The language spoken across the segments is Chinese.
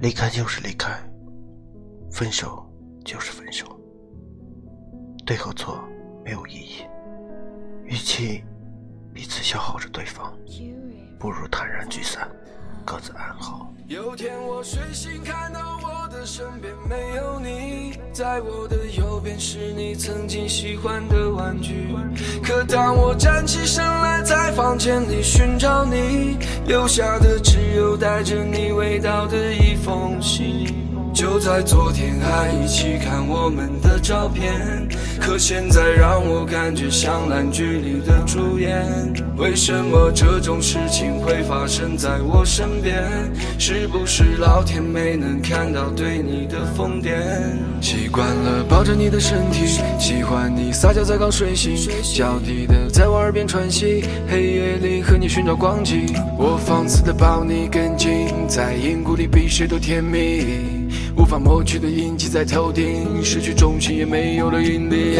离开就是离开，分手就是分手，对和错没有意义，与其彼此消耗着对方，不如坦然聚散，各自安好。有天我睡醒，看到我身边没有你，在我的右边是你曾经喜欢的玩具。可当我站起身来，在房间里寻找你，留下的只有带着你味道的一封信。就在昨天还一起看我们的照片，可现在让我感觉像烂剧里的主演。为什么这种事情会发生在我身边？是不是老天没能看到对你的疯癫？习惯了抱着你的身体，喜欢你撒娇在刚睡醒，娇滴的在我耳边喘息，黑夜里和你寻找光景，我放肆的抱你更紧，在阴谷里比谁都甜蜜。无法抹去的印记在头顶，失去重心也没有了引力。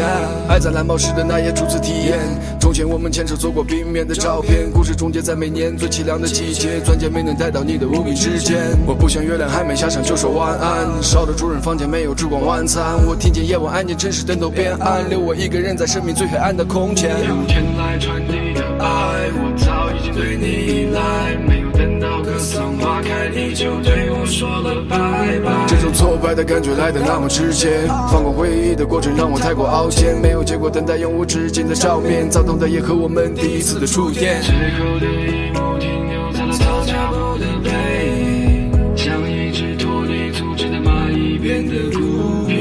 爱在蓝宝石的那夜初次体验，从前我们牵手走过冰面的照片，故事终结在每年最凄凉的季节，钻戒没能带到你的无名指尖。我不想月亮还没下山就说晚安，烧的主人房间没有烛光晚餐。我听见夜晚安静，城市灯都变暗，留我一个人在生命最黑暗的空间。有天来传递的爱，我早已经对你依赖，没有等到格桑花开，你就对我说了拜拜。挫败的感觉来的那么直接，放过回忆的过程让我太过凹陷，没有结果等待永无止境的照面，躁动的夜和我们第一次的触电。最后的一幕停留在了的背影，像一只脱离组织的蚂蚁变得孤僻，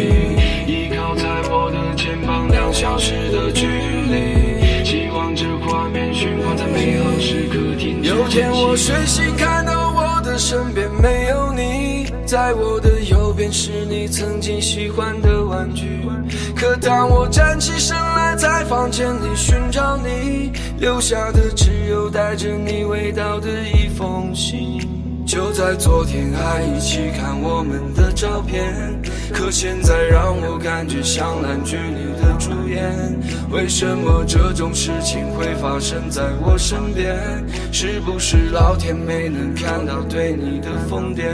依靠在我的肩膀，两小时的距离，希望这画面循环在美好时刻停止。有天我睡醒看到我的身边没有你。在我的是你曾经喜欢的玩具，可当我站起身来，在房间里寻找你，留下的只有带着你味道的一封信。就在昨天还一起看我们的照片，可现在让我感觉像烂剧里的主演。为什么这种事情会发生在我身边？是不是老天没能看到对你的疯癫？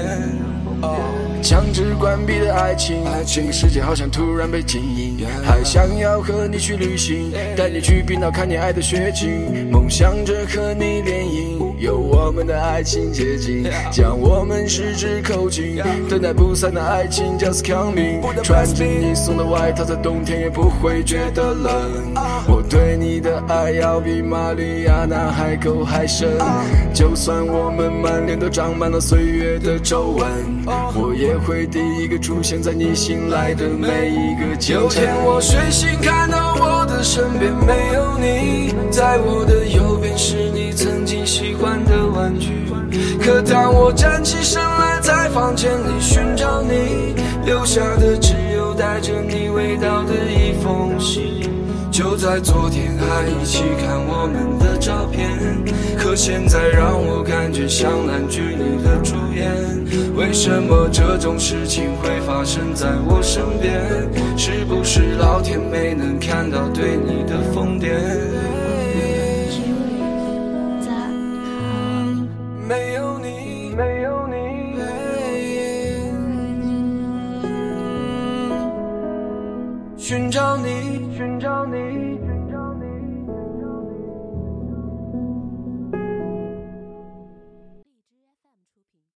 强制关闭的爱情，这个世界好像突然被静音。还想要和你去旅行，带你去冰岛看你爱的雪景，梦想着和你联姻，有我们的爱情结晶，将我们十指扣紧，等待不散的爱情 just coming。穿着你送的外套，在冬天也不会觉得冷。我对你的爱要比玛丽亚纳海沟还深，就算我们满脸都长满了岁月的皱纹，我也。会第一个出现在你醒来的每一个清晨。有天我睡醒，看到我的身边没有你，在我的右边是你曾经喜欢的玩具。可当我站起身来，在房间里寻找你，留下的只有带着你味道的一封信。就在昨天还一起看我们的照片，可现在让我感觉像烂剧里的主演。为什么这种事情会发生在我身边？是不是老天没能看到对你的疯癫？没有你，没有你，寻找你，寻找你。